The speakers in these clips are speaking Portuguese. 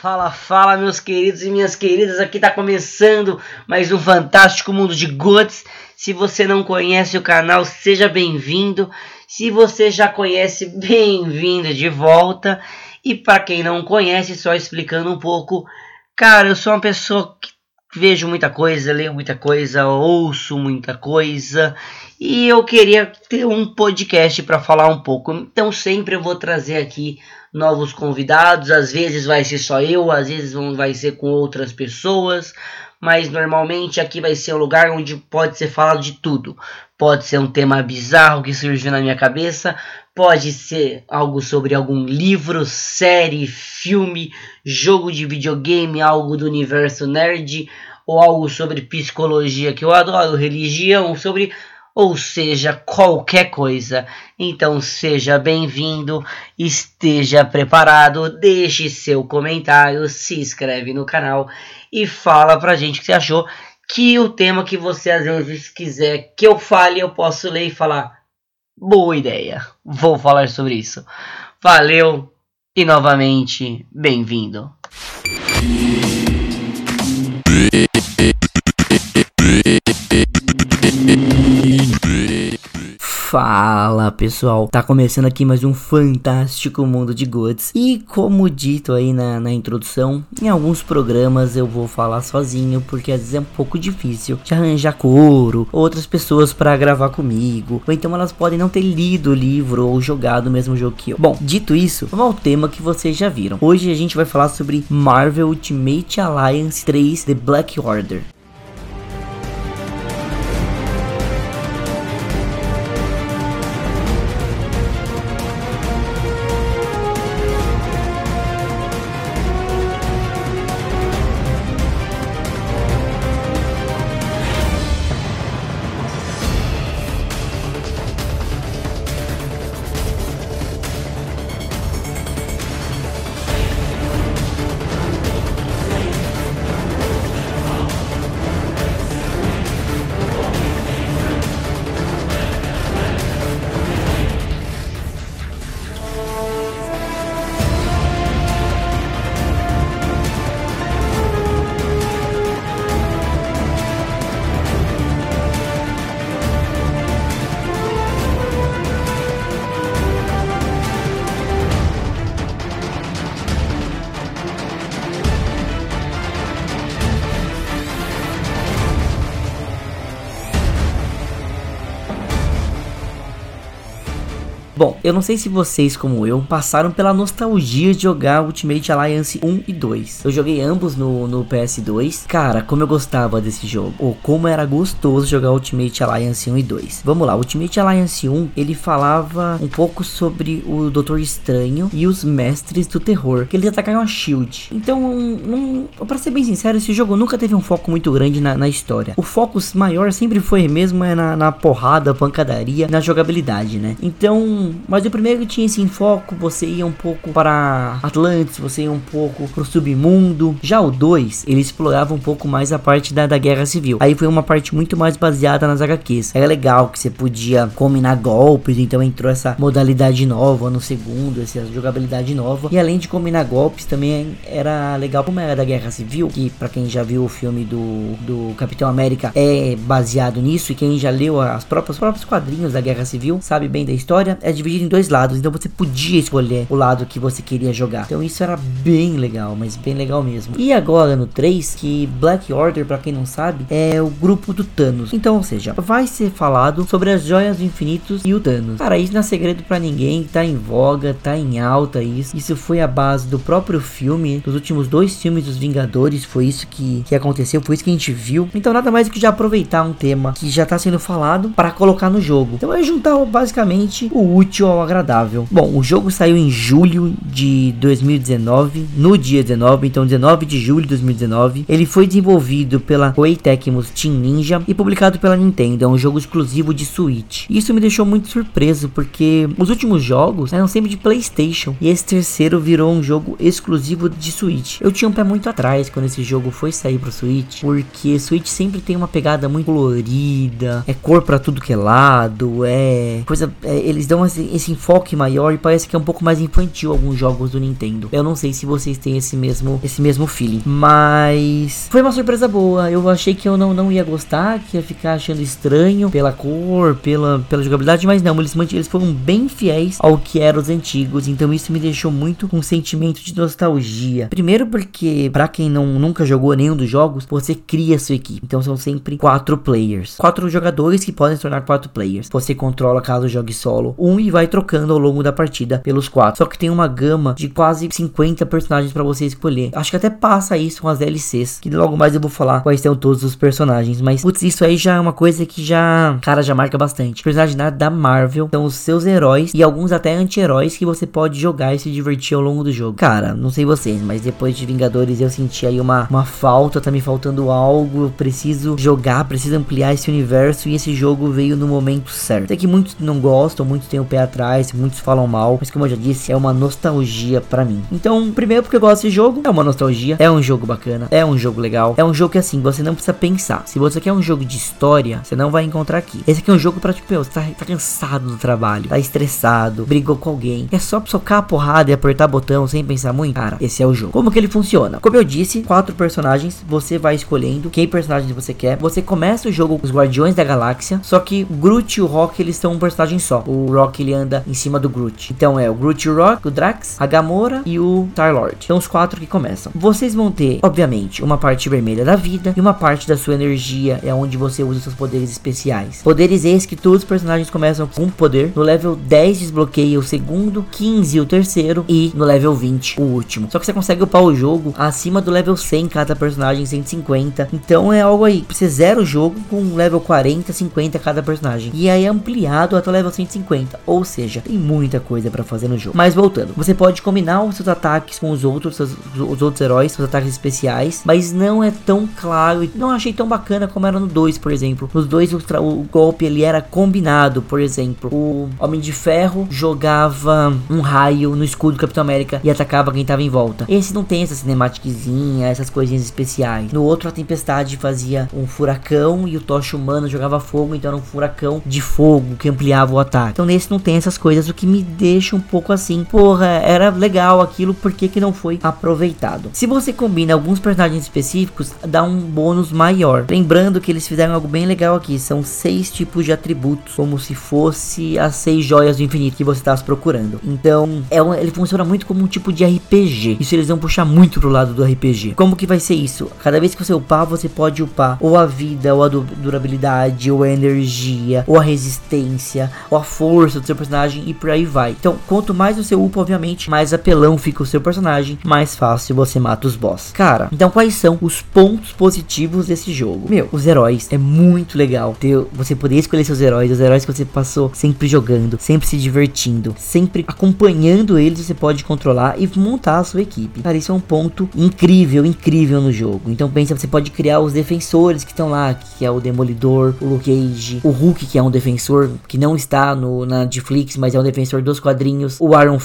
Fala, fala, meus queridos e minhas queridas. Aqui tá começando mais um fantástico mundo de Gods. Se você não conhece o canal, seja bem-vindo. Se você já conhece, bem-vindo de volta. E para quem não conhece, só explicando um pouco, cara, eu sou uma pessoa que vejo muita coisa, leio muita coisa, ouço muita coisa e eu queria ter um podcast para falar um pouco. Então sempre eu vou trazer aqui novos convidados, às vezes vai ser só eu, às vezes vai ser com outras pessoas, mas normalmente aqui vai ser um lugar onde pode ser falado de tudo. Pode ser um tema bizarro que surgiu na minha cabeça, pode ser algo sobre algum livro, série, filme, jogo de videogame, algo do universo nerd, ou algo sobre psicologia que eu adoro, religião, sobre ou seja, qualquer coisa. Então seja bem-vindo, esteja preparado, deixe seu comentário, se inscreve no canal e fala pra gente o que você achou. Que o tema que você às vezes quiser que eu fale, eu posso ler e falar. Boa ideia, vou falar sobre isso. Valeu e novamente bem-vindo. Fala pessoal, tá começando aqui mais um fantástico mundo de Gods E como dito aí na, na introdução, em alguns programas eu vou falar sozinho Porque às vezes é um pouco difícil de arranjar coro outras pessoas para gravar comigo Ou então elas podem não ter lido o livro ou jogado o mesmo jogo que eu. Bom, dito isso, vamos ao tema que vocês já viram. Hoje a gente vai falar sobre Marvel Ultimate Alliance 3 The Black Order eu não sei se vocês, como eu, passaram pela nostalgia de jogar Ultimate Alliance 1 e 2. Eu joguei ambos no, no PS2. Cara, como eu gostava desse jogo. Ou como era gostoso jogar Ultimate Alliance 1 e 2. Vamos lá, Ultimate Alliance 1, ele falava um pouco sobre o Doutor Estranho e os Mestres do Terror. Que eles atacaram a SHIELD. Então, não, pra ser bem sincero, esse jogo nunca teve um foco muito grande na, na história. O foco maior sempre foi mesmo é na, na porrada, pancadaria, na jogabilidade, né? Então, mas o primeiro tinha esse foco, você ia um pouco para Atlantis, você ia um pouco pro submundo. Já o 2, ele explorava um pouco mais a parte da, da guerra civil. Aí foi uma parte muito mais baseada nas HQs. Era legal que você podia combinar golpes, então entrou essa modalidade nova no segundo, essa jogabilidade nova. E além de combinar golpes, também era legal como era da guerra civil, que para quem já viu o filme do, do Capitão América é baseado nisso, e quem já leu as próprias, os próprios quadrinhos da guerra civil sabe bem da história. É dividido dois lados, então você podia escolher o lado que você queria jogar. Então isso era bem legal, mas bem legal mesmo. E agora no 3, que Black Order, para quem não sabe, é o grupo do Thanos. Então, ou seja, vai ser falado sobre as joias do infinitos e o Thanos. Cara, isso não é segredo para ninguém, tá em voga, tá em alta isso. Isso foi a base do próprio filme, dos últimos dois filmes dos Vingadores, foi isso que, que aconteceu, foi isso que a gente viu. Então nada mais do que já aproveitar um tema que já tá sendo falado para colocar no jogo. Então é juntar basicamente o útil ao agradável. Bom, o jogo saiu em julho de 2019, no dia 19, então 19 de julho de 2019. Ele foi desenvolvido pela Koei Team Ninja e publicado pela Nintendo. É um jogo exclusivo de Switch. Isso me deixou muito surpreso porque os últimos jogos eram sempre de PlayStation e esse terceiro virou um jogo exclusivo de Switch. Eu tinha um pé muito atrás quando esse jogo foi sair pro Switch, porque Switch sempre tem uma pegada muito colorida, é cor para tudo que é lado, é coisa, é, eles dão esse, esse, enfoque maior e parece que é um pouco mais infantil alguns jogos do Nintendo. Eu não sei se vocês têm esse mesmo esse mesmo feeling, mas foi uma surpresa boa. Eu achei que eu não, não ia gostar, que ia ficar achando estranho pela cor, pela, pela jogabilidade, mas não, eles, eles foram bem fiéis ao que eram os antigos, então isso me deixou muito com um sentimento de nostalgia. Primeiro porque, para quem não, nunca jogou nenhum dos jogos, você cria sua equipe, então são sempre quatro players. Quatro jogadores que podem se tornar quatro players. Você controla caso jogue solo um e vai trocando ao longo da partida pelos quatro. Só que tem uma gama de quase 50 personagens para você escolher. Acho que até passa isso com as DLCs, que logo mais eu vou falar quais são todos os personagens, mas putz, isso aí já é uma coisa que já, cara, já marca bastante. Personagens da Marvel são os seus heróis e alguns até anti-heróis que você pode jogar e se divertir ao longo do jogo. Cara, não sei vocês, mas depois de Vingadores eu senti aí uma, uma falta, tá me faltando algo. Eu preciso jogar, preciso ampliar esse universo e esse jogo veio no momento certo. Sei que muitos não gostam, muitos têm o pé atrás, muitos falam mal, mas como eu já disse, é uma nostalgia para mim. Então, primeiro porque eu gosto desse jogo, é uma nostalgia, é um jogo bacana, é um jogo legal, é um jogo que assim, você não precisa pensar. Se você quer um jogo de história, você não vai encontrar aqui. Esse aqui é um jogo pra, tipo, você tá, tá cansado do trabalho, tá estressado, brigou com alguém, é só socar a porrada e apertar botão sem pensar muito. Cara, esse é o jogo. Como que ele funciona? Como eu disse, quatro personagens, você vai escolhendo quem personagem você quer. Você começa o jogo com os Guardiões da Galáxia, só que Groot e o Rock eles são um personagem só. O Rock ele anda em cima do Groot. Então é o Groot Rock, o Drax, a Gamora e o Star-Lord. São os quatro que começam. Vocês vão ter, obviamente, uma parte vermelha da vida e uma parte da sua energia é onde você usa seus poderes especiais. Poderes esses que todos os personagens começam com um poder. No level 10 desbloqueia o segundo, 15 o terceiro e no level 20 o último. Só que você consegue upar o jogo acima do level 100 cada personagem, 150. Então é algo aí, você zera o jogo com level 40, 50 cada personagem. E aí é ampliado até o level 150. Ou seja, tem muita coisa para fazer no jogo. Mas voltando, você pode combinar os seus ataques com os outros, os, os outros heróis, seus ataques especiais, mas não é tão claro e não achei tão bacana como era no 2, por exemplo. Nos dois o, o golpe ele era combinado, por exemplo, o Homem de Ferro jogava um raio no escudo do Capitão América e atacava quem tava em volta. Esse não tem essa cinemáticazinha, essas coisinhas especiais. No outro a Tempestade fazia um furacão e o Tocha Humano jogava fogo, então era um furacão de fogo que ampliava o ataque. Então nesse não tem essas coisas, o que me deixa um pouco assim, porra, era legal aquilo, por que que não foi aproveitado? Se você combina alguns personagens específicos, dá um bônus maior. Lembrando que eles fizeram algo bem legal aqui, são seis tipos de atributos, como se fosse as seis joias do infinito que você estava procurando. Então, é um, ele funciona muito como um tipo de RPG. Isso eles vão puxar muito pro lado do RPG. Como que vai ser isso? Cada vez que você upar, você pode upar ou a vida, ou a durabilidade, ou a energia, ou a resistência, ou a força do seu personagem e por aí vai. Então, quanto mais você upa, obviamente, mais apelão fica o seu personagem, mais fácil você mata os boss. Cara, então quais são os pontos positivos desse jogo? Meu, os heróis é muito legal ter você poder escolher seus heróis, os heróis que você passou sempre jogando, sempre se divertindo, sempre acompanhando eles, você pode controlar e montar a sua equipe. Cara, isso é um ponto incrível, incrível no jogo. Então pensa, você pode criar os defensores que estão lá, que é o Demolidor, o Luke Cage, o Hulk, que é um defensor que não está no, na Netflix, mas é um defensor dos quadrinhos, o Iron,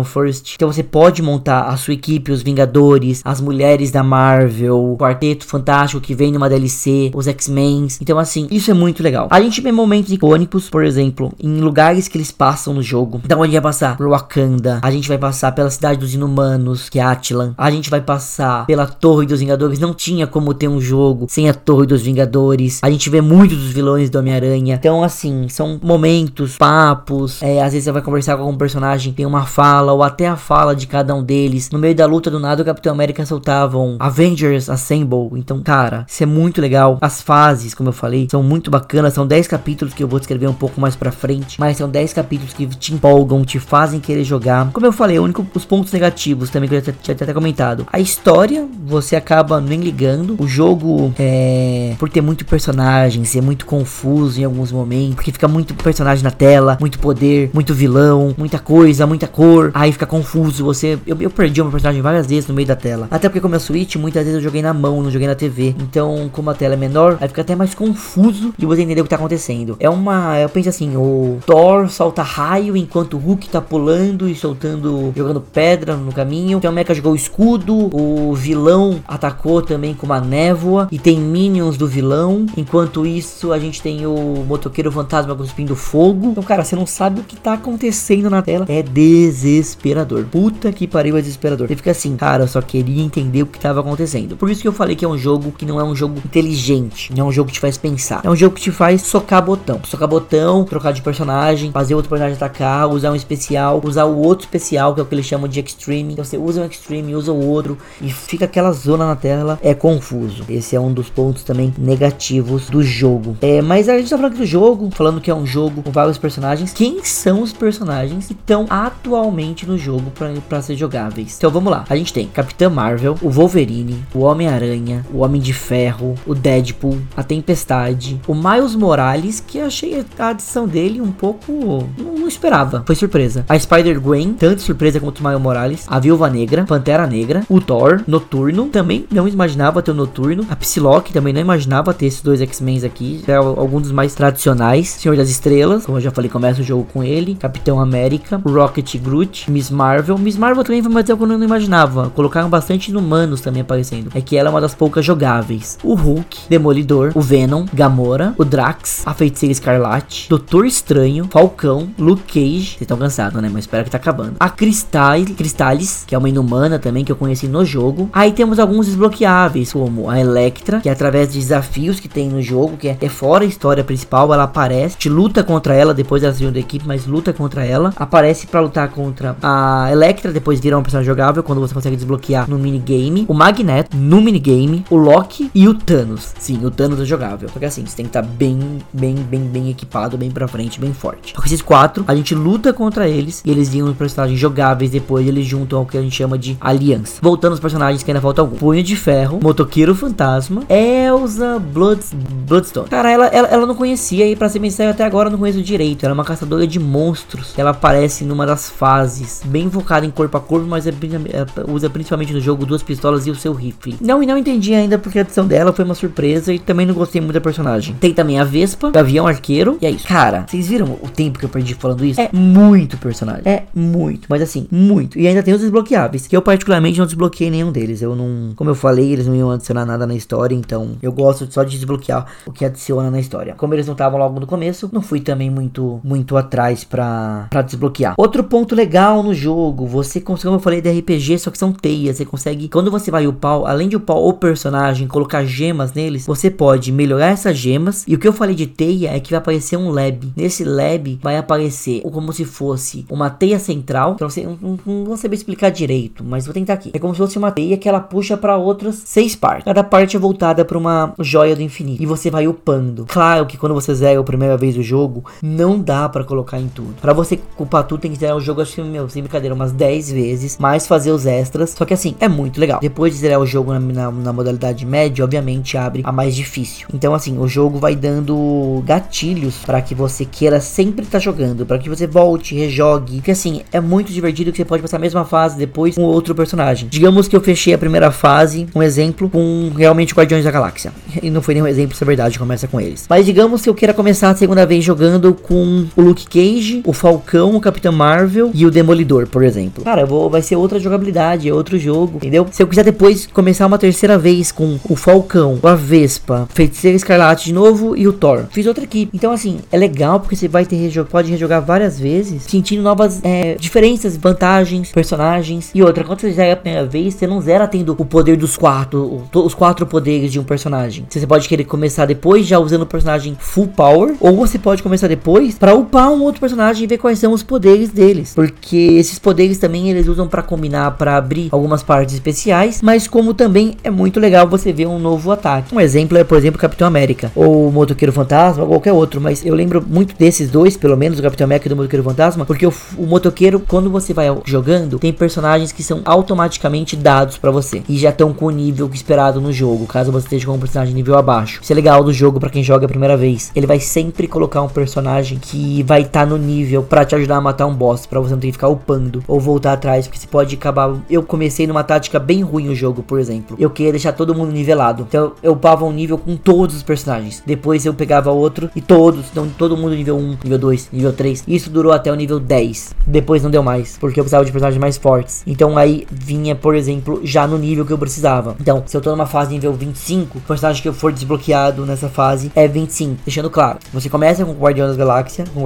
o First. Então você pode montar a sua equipe, os Vingadores, as mulheres da Marvel, o Quarteto Fantástico que vem numa DLC, os X-Men. Então assim, isso é muito legal. A gente vê momentos icônicos, por exemplo, em lugares que eles passam no jogo. Então a gente vai passar por Wakanda, a gente vai passar pela cidade dos Inumanos, que é Atlan. A gente vai passar pela Torre dos Vingadores. Não tinha como ter um jogo sem a Torre dos Vingadores. A gente vê muitos dos vilões do Homem-Aranha. Então, assim, são momentos, papos. É, às vezes você vai conversar com algum personagem, tem uma fala, ou até a fala de cada um deles. No meio da luta, do nada, o Capitão América soltavam Avengers Assemble. Então, cara, isso é muito legal. As fases, como eu falei, são muito bacanas. São 10 capítulos que eu vou descrever um pouco mais pra frente. Mas são 10 capítulos que te empolgam, te fazem querer jogar. Como eu falei, único, os pontos negativos também que eu já tinha até comentado. A história, você acaba nem ligando. O jogo, é. Por ter muito personagem, ser muito confuso em alguns momentos. Porque fica muito personagem na tela, muito muito poder, muito vilão, muita coisa, muita cor. Aí fica confuso. Você. Eu, eu perdi o meu personagem várias vezes no meio da tela. Até porque, como é Switch, muitas vezes eu joguei na mão, não joguei na TV. Então, como a tela é menor, aí fica até mais confuso de você entender o que tá acontecendo. É uma. Eu penso assim: o Thor solta raio enquanto o Hulk tá pulando e soltando. jogando pedra no caminho. Então, o Mecha jogou escudo. O vilão atacou também com uma névoa. E tem minions do vilão. Enquanto isso, a gente tem o motoqueiro fantasma cuspindo fogo. Então, cara, você não sabe o que tá acontecendo na tela. É desesperador. Puta que pariu, é desesperador. Você fica assim, cara, eu só queria entender o que tava acontecendo. Por isso que eu falei que é um jogo que não é um jogo inteligente. Não é um jogo que te faz pensar. É um jogo que te faz socar botão. Socar botão, trocar de personagem, fazer outro personagem atacar, usar um especial, usar o outro especial, que é o que eles chamam de Extreme. Então você usa um Extreme, usa o outro e fica aquela zona na tela. É confuso. Esse é um dos pontos também negativos do jogo. É, mas a gente tá falando do jogo, falando que é um jogo com vários personagens. Quem são os personagens que estão atualmente no jogo para ser jogáveis? Então vamos lá. A gente tem Capitã Marvel, o Wolverine, o Homem-Aranha, o Homem de Ferro, o Deadpool, a Tempestade, o Miles Morales, que achei a adição dele um pouco. Não, não esperava, foi surpresa. A Spider-Gwen, tanto surpresa quanto o Miles Morales, a Viúva Negra, Pantera Negra, o Thor, Noturno, também não imaginava ter o Noturno, a Psylocke também não imaginava ter esses dois X-Men aqui, é algum dos mais tradicionais, Senhor das Estrelas, como eu já falei, começa o jogo com ele, Capitão América, Rocket Groot, Miss Marvel, Miss Marvel também foi uma coisa que eu não imaginava, colocaram bastante humanos também aparecendo, é que ela é uma das poucas jogáveis. O Hulk, Demolidor, o Venom, Gamora, o Drax, a Feiticeira Escarlate, Doutor Estranho, Falcão, Luke Cage, vocês estão cansados, né? Mas espera que tá acabando. A Cristal, Cristalis, que é uma inumana também que eu conheci no jogo. Aí temos alguns desbloqueáveis, como a Electra, que é através de desafios que tem no jogo, que é, é fora a história principal, ela aparece, te luta contra ela, depois da equipe, mas luta contra ela. Aparece para lutar contra a Electra, depois vira uma personagem jogável, quando você consegue desbloquear no minigame. O Magneto, no minigame, o Loki e o Thanos. Sim, o Thanos é jogável. Porque assim, você tem que estar tá bem, bem, bem, bem equipado, bem pra frente, bem forte. Com esses quatro, a gente luta contra eles e eles viram os personagens jogáveis. Depois eles juntam ao que a gente chama de aliança. Voltando aos personagens que ainda falta algum: Punho de Ferro, Motoqueiro Fantasma, Elsa Blood, Bloodstone. Cara, ela, ela, ela não conhecia e pra ser sério, até agora eu não conheço direito. Ela é uma caçadora de monstros. Ela aparece numa das fases, bem focada em corpo a corpo, mas é, é, usa principalmente no jogo duas pistolas e o seu rifle. Não, e não entendi ainda porque a adição dela foi uma surpresa e também não gostei muito da personagem. Tem também a Vespa, o Avião Arqueiro, e é isso. Cara, vocês viram o tempo que eu perdi falando isso? É muito personagem. É muito, mas assim, muito. E ainda tem os desbloqueáveis, que eu particularmente não desbloqueei nenhum deles. Eu não, como eu falei, eles não iam adicionar nada na história, então eu gosto só de desbloquear o que adiciona na história. Como eles não estavam logo no começo, não fui também muito, muito atrás pra desbloquear. Outro ponto legal no jogo, você consegue, como eu falei, de RPG, só que são teias. Você consegue, quando você vai upar, além de upar o personagem, colocar gemas neles, você pode melhorar essas gemas. E o que eu falei de teia é que vai aparecer um lab. Nesse lab vai aparecer como se fosse uma teia central. Não, sei, não, não vou saber explicar direito, mas vou tentar aqui. É como se fosse uma teia que ela puxa para outras seis partes. Cada parte é voltada para uma joia do infinito. E você vai upando. Claro que quando você zera a primeira vez o jogo, não dá para colocar em tudo. Para você upar tudo, tem que zerar o jogo, acho que, meu, sem brincadeira, umas 10 vezes. Mais fazer os extras. Só que assim, é muito legal. Depois de zerar o jogo na, na, na modalidade média, obviamente abre a mais difícil. Então, assim, o jogo vai dando gatilhos para que você queira sempre estar tá jogando. para que você volte, rejogue. Porque assim, é muito divertido que você pode passar a mesma fase depois com outro personagem. Digamos que eu fechei a primeira fase, um exemplo, com realmente Guardiões da Galáxia. E não foi nenhum exemplo, se é verdade, começa com eles. Mas digamos que eu queira começar a segunda vez jogando com o Luke Cage, o Falcão, o Capitão Marvel e o Demolidor, por exemplo. Cara, vou, vai ser outra jogabilidade, é outro jogo, entendeu? Se eu quiser depois começar uma terceira vez com o Falcão, a Vespa, Feiticeira Escarlate de novo e o Thor. Fiz outra equipe. Então, assim, é legal porque você vai ter pode rejogar várias vezes, sentindo novas é, diferenças, vantagens, personagens. E outra, quando você zera a primeira vez, você não zera tendo o poder dos quatro, os quatro poderes de um personagem. Você pode querer começar depois já usando o personagem full power, ou você pode começar depois para upar um outro personagem e ver quais são os poderes deles, porque esses poderes também eles usam para combinar para abrir algumas partes especiais, mas como também é muito legal você ver um novo ataque. Um exemplo é, por exemplo, o Capitão América ou o Motoqueiro Fantasma ou qualquer outro, mas eu lembro muito desses dois, pelo menos o Capitão América e do Motoqueiro Fantasma, porque o, o motoqueiro, quando você vai jogando, tem personagens que são automaticamente dados para você e já estão com o nível esperado no jogo, caso você esteja com um personagem nível abaixo. Isso é legal do jogo para quem joga a primeira vez. Ele vai sempre colocar um personagem que vai estar tá no nível para te ajudar a matar um boss, para você não ter que ficar upando ou voltar atrás, porque você pode acabar. Eu comecei numa tática bem ruim o jogo, por exemplo. Eu queria deixar todo mundo nivelado. Então eu upava um nível com todos os personagens. Depois eu pegava outro e todos, então todo mundo nível 1, nível 2, nível 3. Isso durou até o nível 10. Depois não deu mais, porque eu precisava de personagens mais fortes. Então aí vinha, por exemplo, já no nível que eu precisava. Então, se eu tô numa fase nível 25, o personagem que eu for desbloqueado nessa fase é 25. Deixando claro, você começa com o Guardião das Galáxias, com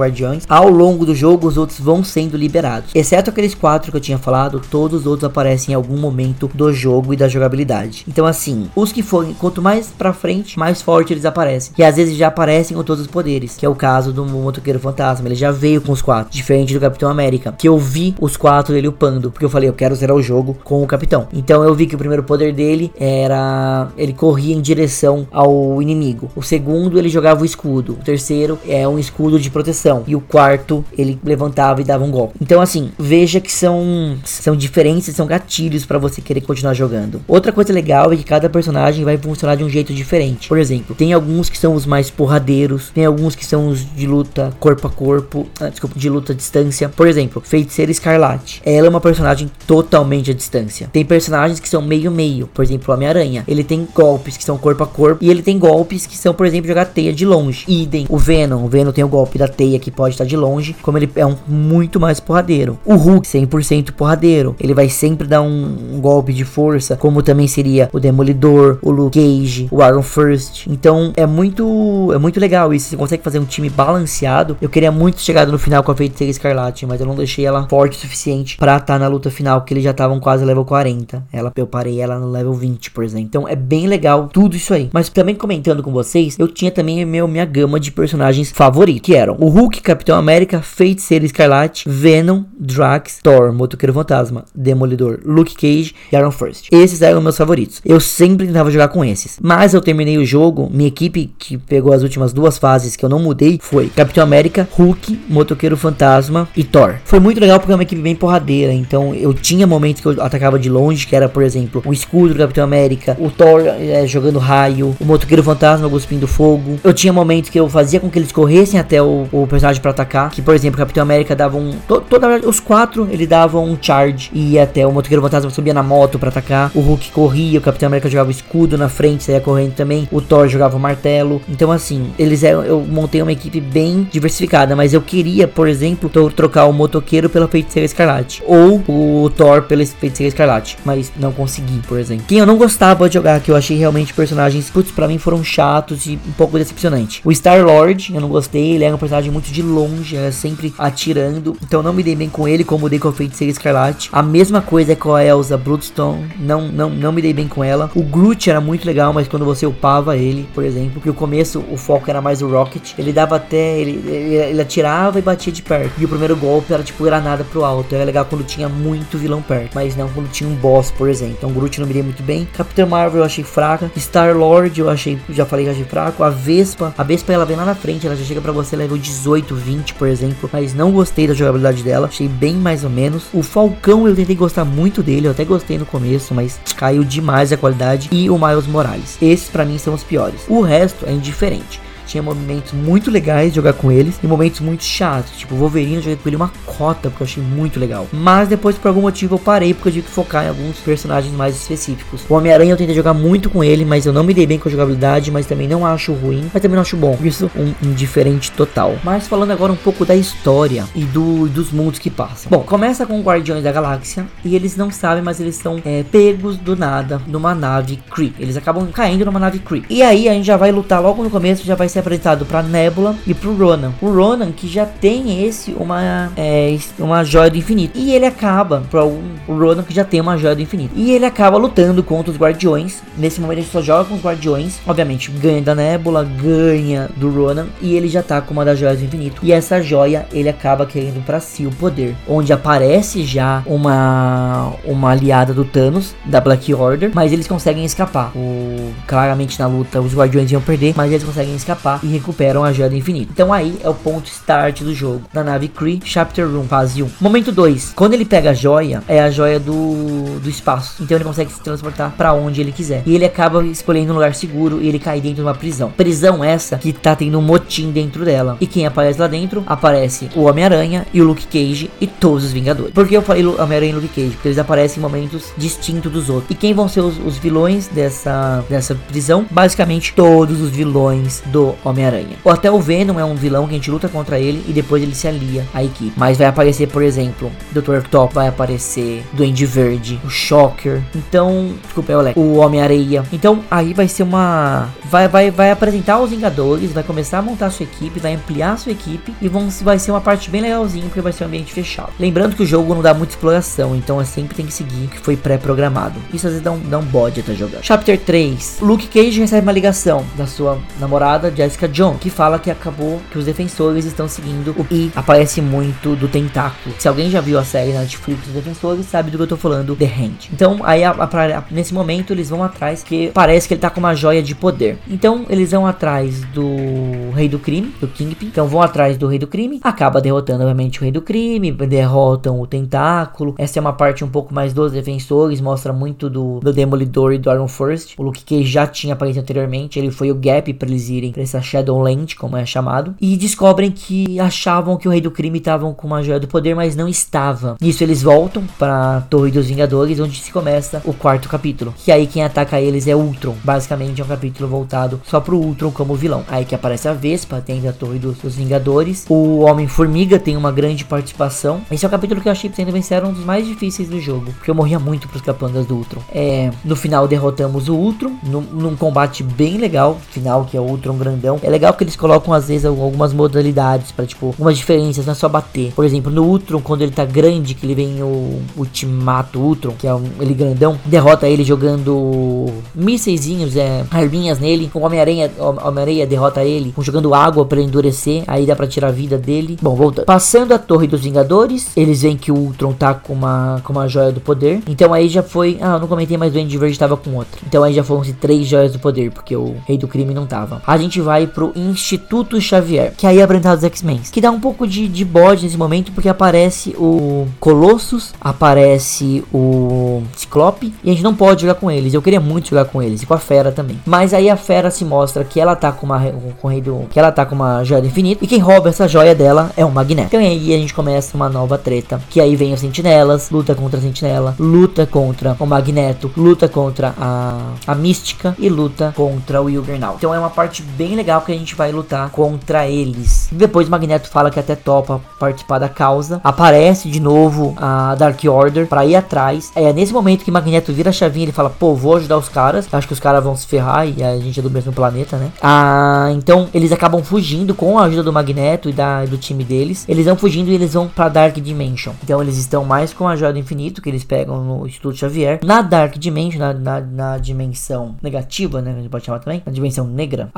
Ao longo do jogo, os outros vão sendo liberados. Exceto aqueles quatro que eu tinha falado, todos os outros aparecem em algum momento do jogo e da jogabilidade. Então, assim, os que forem, quanto mais pra frente, mais forte eles aparecem. E às vezes já aparecem com todos os poderes, que é o caso do Motoqueiro Fantasma. Ele já veio com os quatro, diferente do Capitão América, que eu vi os quatro dele upando, porque eu falei, eu quero zerar o jogo com o Capitão. Então eu vi que o primeiro poder dele era ele corria em direção ao inimigo. O segundo ele jogava o escudo. O terceiro é um escudo de proteção e o quarto ele levantava e dava um golpe. Então assim, veja que são são diferenças, são gatilhos para você querer continuar jogando. Outra coisa legal é que cada personagem vai funcionar de um jeito diferente. Por exemplo, tem alguns que são os mais porradeiros, tem alguns que são os de luta corpo a corpo, ah, desculpa, de luta à distância. Por exemplo, Feiticeira Escarlate. Ela é uma personagem totalmente à distância. Tem personagens que são meio meio, por exemplo, Homem-Aranha. Ele tem golpes que são corpo a corpo e ele tem golpes que são, por exemplo, jogar teia de longe. Idem, o Venom, o Venom tem o golpe da teia que pode estar de longe, como ele é um muito mais porradeiro. O Hulk 100% porradeiro. Ele vai sempre dar um, um golpe de força, como também seria o Demolidor, o Luke Cage, o Iron First. Então é muito é muito legal isso. Você consegue fazer um time balanceado. Eu queria muito chegar no final com a Feiticeira Escarlate, mas eu não deixei ela forte o suficiente para estar tá na luta final, porque eles já estavam quase level 40. Ela eu parei ela no level 20, por exemplo. Então é bem legal tudo isso aí. Mas também comentando com vocês, eu tinha também meu, minha gama de personagens favoritos, que eram o Hulk, Capitão América, Feiticeira Escarlate, Venom, Drax, Thor, Motoqueiro Fantasma, Demolidor, Luke Cage e Iron First. Esses eram meus favoritos. Eu sempre tentava jogar com esses. Mas eu terminei o jogo, minha equipe que pegou as últimas duas fases que eu não mudei foi Capitão América, Hulk, Motoqueiro Fantasma e Thor. Foi muito legal porque é uma equipe bem porradeira, então eu tinha momentos que eu atacava de longe, que era, por exemplo, o escudo do Capitão América, o Thor é, jogando raio, o Motoqueiro Fantasma cuspindo fogo. Eu tinha momentos que eu fazia com que eles corressem até o, o personagem para atacar, que por exemplo, o Capitão América dava um to, toda os quatro, ele dava um charge e ia até o Motoqueiro Fantasma subia na moto para atacar, o Hulk corria, o Capitão América jogava o escudo na frente, saía correndo também, o Thor jogava o martelo. Então assim, eles eram, eu montei uma equipe bem diversificada, mas eu queria, por exemplo, trocar o motoqueiro pela feiticeira escarlate ou o Thor pela feiticeira escarlate, mas não consegui, por exemplo. Quem eu não gostava de jogar, que eu achei realmente personagens, putz, pra mim foram chatos e um pouco decepcionante. O Star Lord, eu não gostei, ele era um personagem muito de longe, era sempre atirando, então não me dei bem com ele, como dei com a feiticeira escarlate. A mesma coisa é com a Elsa Bloodstone, não, não, não me dei bem com ela. O Groot era muito legal, mas quando você upava ele, por exemplo, que o começo o foco era mais o Rocket, ele dava até, ele, ele, ele atirava e batia de perto. E o primeiro golpe era tipo granada pro alto. Era legal quando tinha muito vilão perto, mas não quando tinha um boss, por exemplo. Então Groot não me dei muito bem. Capitão Marvel eu achei fraca. Star Lord eu achei, já falei que achei fraco. A Vespa, a Vespa ela vem lá na frente, ela já chega para você level 18, 20, por exemplo, mas não gostei da jogabilidade dela. Achei bem mais ou menos. O Falcão eu tentei gostar muito dele, eu até gostei no começo, mas caiu demais a qualidade. E o Miles Morales. Esses para mim são os piores. O resto é indiferente tinha momentos muito legais de jogar com eles e momentos muito chatos. Tipo, Wolverine eu joguei com ele uma cota, porque eu achei muito legal. Mas depois, por algum motivo, eu parei porque eu tive que focar em alguns personagens mais específicos. O Homem-Aranha eu tentei jogar muito com ele, mas eu não me dei bem com a jogabilidade, mas também não acho ruim, mas também não acho bom. Isso um indiferente total. Mas falando agora um pouco da história e do, dos mundos que passam. Bom, começa com Guardiões da Galáxia e eles não sabem, mas eles são é, pegos do nada numa nave Kree. Eles acabam caindo numa nave Kree. E aí a gente já vai lutar logo no começo, já vai ser apresentado para Nebula e pro Ronan. O Ronan que já tem esse uma é, uma joia do infinito e ele acaba para o Ronan que já tem uma joia do infinito e ele acaba lutando contra os Guardiões. Nesse momento ele só joga com os Guardiões, obviamente ganha da Nebula, ganha do Ronan e ele já tá com uma das joias do infinito. E essa joia ele acaba querendo para si o poder, onde aparece já uma uma aliada do Thanos da Black Order, mas eles conseguem escapar. O, claramente na luta os Guardiões iam perder, mas eles conseguem escapar escapar e recuperam a joia do infinito. Então aí é o ponto start do jogo, na nave Kree, Chapter 1, fase 1. Momento 2, quando ele pega a joia, é a joia do, do espaço. Então ele consegue se transportar para onde ele quiser. E ele acaba escolhendo um lugar seguro e ele cai dentro de uma prisão. Prisão essa que tá tendo um motim dentro dela. E quem aparece lá dentro? Aparece o Homem-Aranha e o Luke Cage e todos os Vingadores. Por que eu falei Homem-Aranha e Luke Cage? Porque eles aparecem em momentos distintos dos outros. E quem vão ser os, os vilões dessa, dessa prisão? Basicamente todos os vilões do Homem-Aranha. Ou até o Venom é um vilão que a gente luta contra ele e depois ele se alia à equipe. Mas vai aparecer, por exemplo, Dr. Top, vai aparecer Duende Verde, o Shocker. Então, desculpa, é o Leco, o Homem-Areia. Então, aí vai ser uma vai vai vai apresentar os Vingadores, vai começar a montar sua equipe, vai ampliar sua equipe e vão vai ser uma parte bem legalzinha porque vai ser um ambiente fechado. Lembrando que o jogo não dá muita exploração, então é sempre tem que seguir o que foi pré-programado. Isso às vezes dá um, dá um bode até jogar. Chapter 3. Luke Cage recebe uma ligação da sua namorada Jessica John, que fala que acabou que os defensores estão seguindo o e aparece muito do tentáculo. Se alguém já viu a série na Netflix dos defensores, sabe do que eu tô falando, The Hand. Então, aí a, a, nesse momento eles vão atrás que parece que ele tá com uma joia de poder. Então, eles vão atrás do Rei do Crime, do Kingpin. Então, vão atrás do Rei do Crime, acaba derrotando obviamente o Rei do Crime, derrotam o tentáculo. Essa é uma parte um pouco mais dos defensores, mostra muito do, do Demolidor e do Iron First. O Luke Cage já tinha aparecido anteriormente, ele foi o gap para eles irem para essa Shadowland, como é chamado, e descobrem que achavam que o Rei do Crime estavam com uma joia do poder, mas não estava. Nisso eles voltam para Torre dos Vingadores, onde se começa o quarto capítulo. Que aí quem ataca eles é Ultron. Basicamente é um capítulo voltado só pro Ultron como vilão. Aí que aparece a Vespa dentro da Torre dos, dos Vingadores. O Homem-Formiga tem uma grande participação. Esse é o capítulo que eu achei sendo vencer um dos mais difíceis do jogo. Porque eu morria muito pros capangas do Ultron. É, no final derrotamos o Ultron. Num, num combate bem legal. Final que é o Ultron grandão. É legal que eles colocam às vezes algumas modalidades para tipo, algumas diferenças, não é só bater. Por exemplo, no Ultron, quando ele tá grande, que ele vem o Ultimato Ultron, que é um, ele grandão, derrota ele jogando mísseisinhos, é, arminhas nele. O Homem-Aranha Homem derrota ele jogando água para endurecer, aí dá para tirar a vida dele. Bom, voltando. Passando a Torre dos Vingadores, eles veem que o Ultron tá com uma, com uma joia do poder. Então aí já foi. Ah, eu não comentei, mas o Duende Verde tava com outra. Então aí já foram-se três joias do poder, porque o Rei do Crime não tava. A gente vai pro Instituto Xavier, que aí é apresentado os X-Men. Que dá um pouco de, de bode nesse momento, porque aparece o Colossus, aparece o Ciclope, e a gente não pode jogar com eles. Eu queria muito jogar com eles, e com a Fera também. Mas aí a Fera se mostra que ela tá com uma. Com rei do, que ela tá com uma joia do infinito, e quem rouba essa joia dela é o Magneto. Então aí a gente começa uma nova treta, que aí vem os sentinelas, luta contra a sentinela, luta contra o Magneto, luta contra a, a Mística e luta contra o Juggernaut. Então é uma parte bem legal que a gente vai lutar contra eles. Depois o Magneto fala que até topa participar da causa. Aparece de novo a Dark Order para ir atrás. É nesse momento que Magneto vira a chavinha ele fala: "Pô, vou ajudar os caras". Acho que os caras vão se ferrar e a gente é do mesmo planeta, né? Ah, então eles acabam fugindo com a ajuda do Magneto e da, do time deles. Eles vão fugindo e eles vão para Dark Dimension. Então eles estão mais com a joia do infinito que eles pegam no Instituto Xavier. Na Dark Dimension, na, na, na dimensão negativa, né? A gente pode chamar também. Na dimensão negra.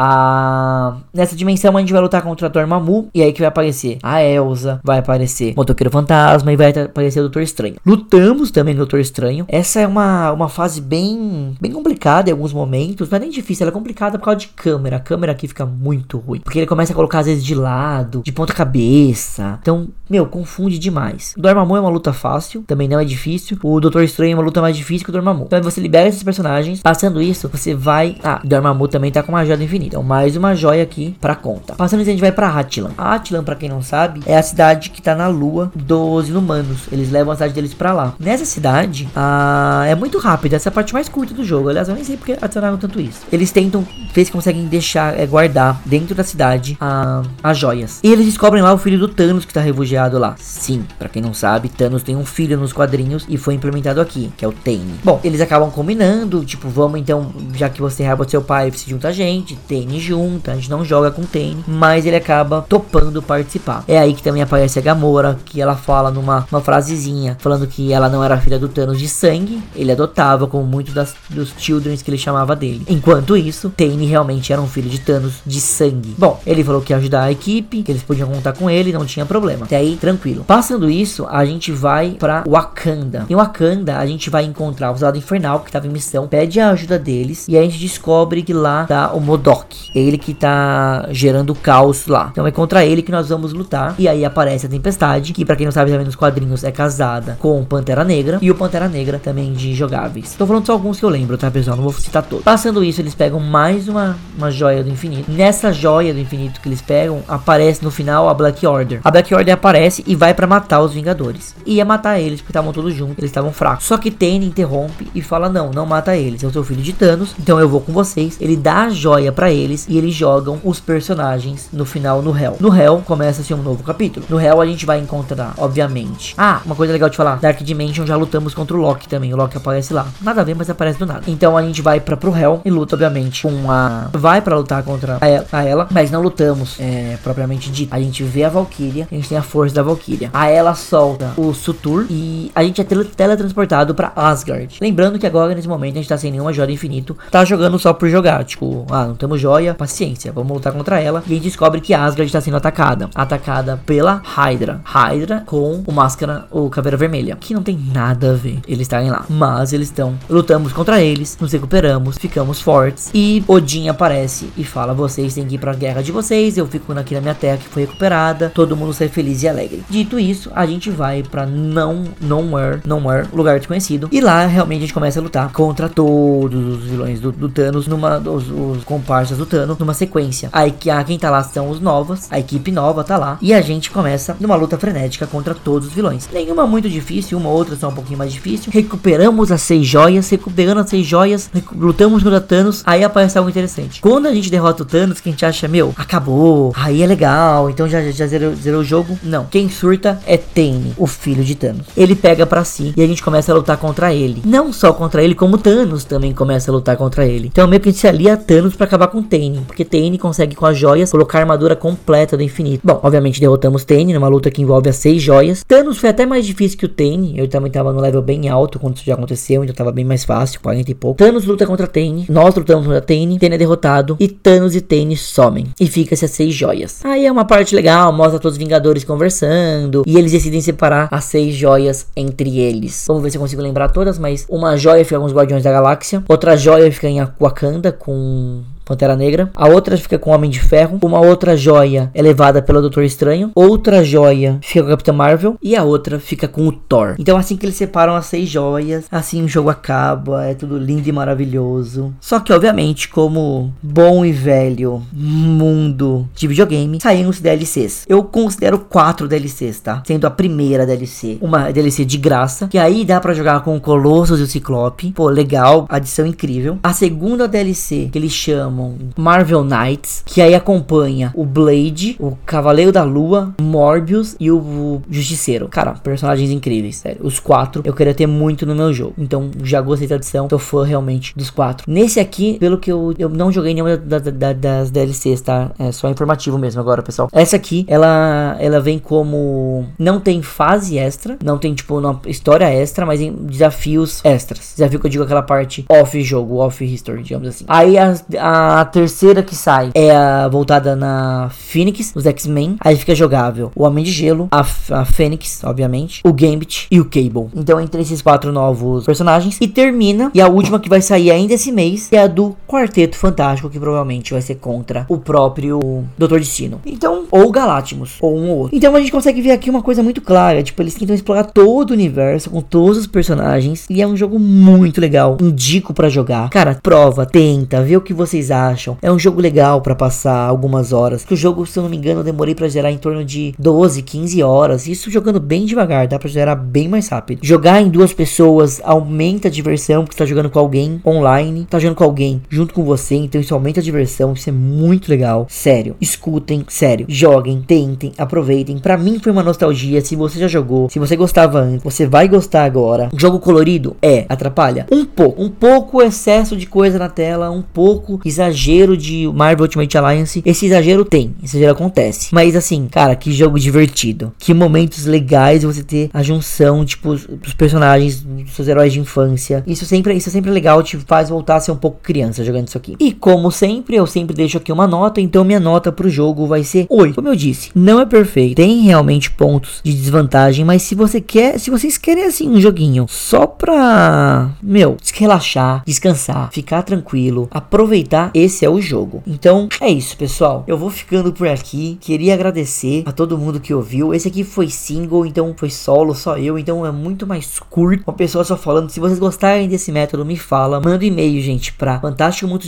Nessa dimensão a gente vai lutar contra a Dormammu. E aí que vai aparecer a Elsa, vai aparecer o Motoqueiro Fantasma e vai aparecer o Doutor Estranho. Lutamos também no Doutor Estranho. Essa é uma, uma fase bem, bem complicada em alguns momentos. Não é nem difícil, ela é complicada por causa de câmera. A câmera aqui fica muito ruim. Porque ele começa a colocar às vezes de lado, de ponta cabeça. Então, meu, confunde demais. O Dormammu é uma luta fácil, também não é difícil. O Doutor Estranho é uma luta mais difícil que o Dormammu. Então você libera esses personagens. Passando isso, você vai. Ah, o Dormammu também tá com uma joia do infinito. Então, mais uma joia aqui pra conta. Passando isso, a gente vai pra Atlan. Atlan, pra quem não sabe, é a cidade que tá na lua dos inumanos. Eles levam a cidade deles pra lá. Nessa cidade, ah, é muito rápido. Essa é a parte mais curta do jogo. Aliás, eu nem sei porque adicionaram tanto isso. Eles tentam ver se conseguem deixar, é, guardar dentro da cidade a, as joias. E eles descobrem lá o filho do Thanos que tá refugiado lá. Sim, para quem não sabe, Thanos tem um filho nos quadrinhos e foi implementado aqui, que é o Tane. Bom, eles acabam combinando, tipo, vamos então, já que você rouba seu pai, se junta a gente, Tane junta, a gente não joga com Tane, mas ele acaba topando participar. É aí que também aparece a Gamora, que ela fala numa uma frasezinha, falando que ela não era filha do Thanos de sangue, ele adotava como muitos dos childrens que ele chamava dele. Enquanto isso, Tane realmente era um filho de Thanos de sangue. Bom, ele falou que ia ajudar a equipe, que eles podiam contar com ele, não tinha problema. Até aí, tranquilo. Passando isso, a gente vai pra Wakanda. Em Wakanda, a gente vai encontrar o Soldado Infernal, que tava em missão, pede a ajuda deles, e a gente descobre que lá tá o Modok. Ele que tá gerando caos lá. Então é contra ele que nós vamos lutar. E aí aparece a Tempestade, que para quem não sabe também nos quadrinhos é casada com Pantera Negra e o Pantera Negra também de jogáveis. Tô falando só alguns que eu lembro, tá, pessoal? Não vou citar todos. Passando isso, eles pegam mais uma, uma joia do infinito. Nessa joia do infinito que eles pegam, aparece no final a Black Order. A Black Order aparece e vai para matar os Vingadores. Ia matar eles porque estavam todos juntos, eles estavam fracos. Só que Tane interrompe e fala: Não, não mata eles. Eu sou filho de Thanos, então eu vou com vocês. Ele dá a joia para eles e eles jogam os personagens no final no Hell. No Hell começa-se um novo capítulo. No Hell a gente vai encontrar, obviamente. Ah, uma coisa legal de falar: Dark Dimension já lutamos contra o Loki também. O Loki aparece lá. Nada a ver, mas aparece do nada. Então a gente vai para pro Hell e luta, obviamente, com a. Vai para lutar contra a, a ela, mas não lutamos é, propriamente dito. A gente vê a Valkyria, a gente tem a força da Valkyria. A ela solta o Sutur e a gente é tele teletransportado para Asgard. Lembrando que agora, nesse momento, a gente tá sem nenhuma joia infinito. Tá jogando só por jogar. Tipo, ah, não temos joia, paciência, vamos lutar contra ela. E a gente descobre que Asgard está sendo atacada. Atacada pela Hydra. Hydra com o máscara, o caveira vermelha. Que não tem nada a ver eles estarem lá. Mas eles estão. Lutamos contra eles, nos recuperamos, ficamos fortes. E Odin aparece e fala: Vocês têm que ir pra guerra de vocês. Eu fico aqui na minha terra que foi recuperada. Todo mundo sai feliz e alegre. Dito isso, a gente vai pra não Nowhere, Nowhere, lugar desconhecido. E lá realmente a gente começa a lutar contra todos os vilões do, do Thanos, numa os, os comparsas do Thanos, numa sequência. Aí que a quem tá lá são os novos, a equipe nova tá lá. E a gente começa numa luta frenética contra todos os vilões. Nenhuma muito difícil, uma outra só um pouquinho mais difícil. Recuperamos as seis joias, recuperando as seis joias, lutamos contra Thanos. Aí aparece algo interessante. Quando a gente derrota o Thanos, que a gente acha, meu, acabou, aí é legal, então já, já zerou, zerou o jogo. Não. Quem surta é Tane, o filho de Thanos. Ele pega para si e a gente começa a lutar contra ele. Não só contra ele, como Thanos também começa a lutar contra ele. Então meio que a gente se alia a Thanos para acabar com Tane, porque Tane consegue com as joias colocar a armadura completa do infinito. Bom, obviamente derrotamos Tane numa luta que envolve as seis joias. Thanos foi até mais difícil que o Tane. Eu também tava no level bem alto quando isso já aconteceu, então tava bem mais fácil, 40 e pouco. Thanos luta contra Tane, nós lutamos contra Tane, Tane é derrotado e Thanos e Tane somem. E fica-se as seis joias. Aí é uma parte legal, mostra todos os Vingadores conversando e eles decidem separar as seis joias entre eles. Vamos ver se eu consigo lembrar todas, mas uma joia fica com os Guardiões da Galáxia, outra joia fica em Wakanda com Pantera Negra. A outra fica com o Homem de Ferro. Uma outra joia é levada pelo Doutor Estranho. Outra joia fica com a Capitã Marvel. E a outra fica com o Thor. Então, assim que eles separam as seis joias, assim o jogo acaba. É tudo lindo e maravilhoso. Só que, obviamente, como bom e velho mundo de videogame, saíram os DLCs. Eu considero quatro DLCs, tá? Sendo a primeira DLC uma DLC de graça. Que aí dá para jogar com o Colossus e o Ciclope. Pô, legal. Adição incrível. A segunda DLC que eles chamam chamam Marvel Knights, que aí acompanha o Blade, o Cavaleiro da Lua, Morbius e o Justiceiro. Cara, personagens incríveis, sério. Os quatro eu queria ter muito no meu jogo. Então já gostei da adição, tô fã realmente dos quatro. Nesse aqui, pelo que eu, eu não joguei nenhuma da, da, das DLCs, tá? É só informativo mesmo agora, pessoal. Essa aqui, ela, ela vem como. Não tem fase extra, não tem tipo uma história extra, mas em desafios extras. Desafio que eu digo aquela parte off-jogo, off-history, digamos assim. Aí a, a a terceira que sai é a voltada na Phoenix, os X-Men. Aí fica jogável o Homem de Gelo, a, a Fênix, obviamente, o Gambit e o Cable. Então, entre esses quatro novos personagens. E termina. E a última que vai sair ainda esse mês é a do Quarteto Fantástico, que provavelmente vai ser contra o próprio Doutor Destino. Então, ou Galácticos, ou um ou outro. Então a gente consegue ver aqui uma coisa muito clara. Tipo, eles tentam explorar todo o universo com todos os personagens. E é um jogo muito legal. Indico para jogar. Cara, prova, tenta, vê o que vocês acham? É um jogo legal para passar algumas horas. O jogo, se eu não me engano, eu demorei para zerar em torno de 12, 15 horas. Isso jogando bem devagar, dá para zerar bem mais rápido. Jogar em duas pessoas aumenta a diversão, porque você tá jogando com alguém online, tá jogando com alguém junto com você, então isso aumenta a diversão, isso é muito legal. Sério, escutem, sério, joguem, tentem, aproveitem. Para mim foi uma nostalgia. Se você já jogou, se você gostava antes, você vai gostar agora. Jogo colorido é atrapalha um pouco, um pouco excesso de coisa na tela, um pouco exagero de Marvel Ultimate Alliance. Esse exagero tem, esse exagero acontece. Mas assim, cara, que jogo divertido. Que momentos legais você ter a junção, tipo, dos personagens, dos seus heróis de infância. Isso sempre, isso é sempre legal, te faz voltar a ser um pouco criança jogando isso aqui. E como sempre, eu sempre deixo aqui uma nota, então minha nota pro jogo vai ser 8. Como eu disse, não é perfeito. Tem realmente pontos de desvantagem, mas se você quer, se vocês querem assim um joguinho só pra, meu, relaxar, descansar, ficar tranquilo, aproveitar esse é o jogo. Então, é isso, pessoal. Eu vou ficando por aqui. Queria agradecer a todo mundo que ouviu. Esse aqui foi single, então foi solo, só eu. Então é muito mais curto. Uma pessoa só falando. Se vocês gostarem desse método, me fala. Manda um e-mail, gente, pra fantasticomundo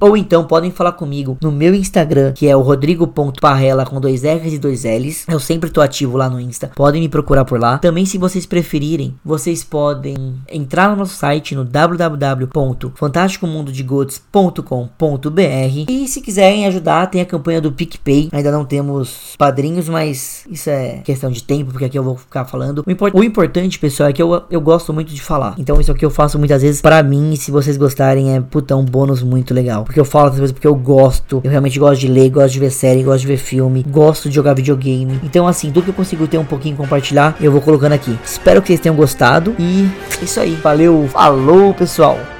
ou então podem falar comigo no meu Instagram, que é o rodrigo.parrela com dois R's e dois L's. Eu sempre tô ativo lá no Insta. Podem me procurar por lá. Também, se vocês preferirem, vocês podem entrar no nosso site no www.fantasticomundodegods.com.br e se quiserem ajudar, tem a campanha do PicPay. Ainda não temos padrinhos, mas isso é questão de tempo, porque aqui eu vou ficar falando. O, import o importante, pessoal, é que eu, eu gosto muito de falar. Então isso aqui eu faço muitas vezes para mim, e se vocês gostarem, é putão, um bônus muito legal. Porque eu falo às vezes porque eu gosto, eu realmente gosto de ler, gosto de ver série, gosto de ver filme, gosto de jogar videogame. Então assim, tudo que eu consigo ter um pouquinho compartilhar, eu vou colocando aqui. Espero que vocês tenham gostado e é isso aí. Valeu, falou pessoal!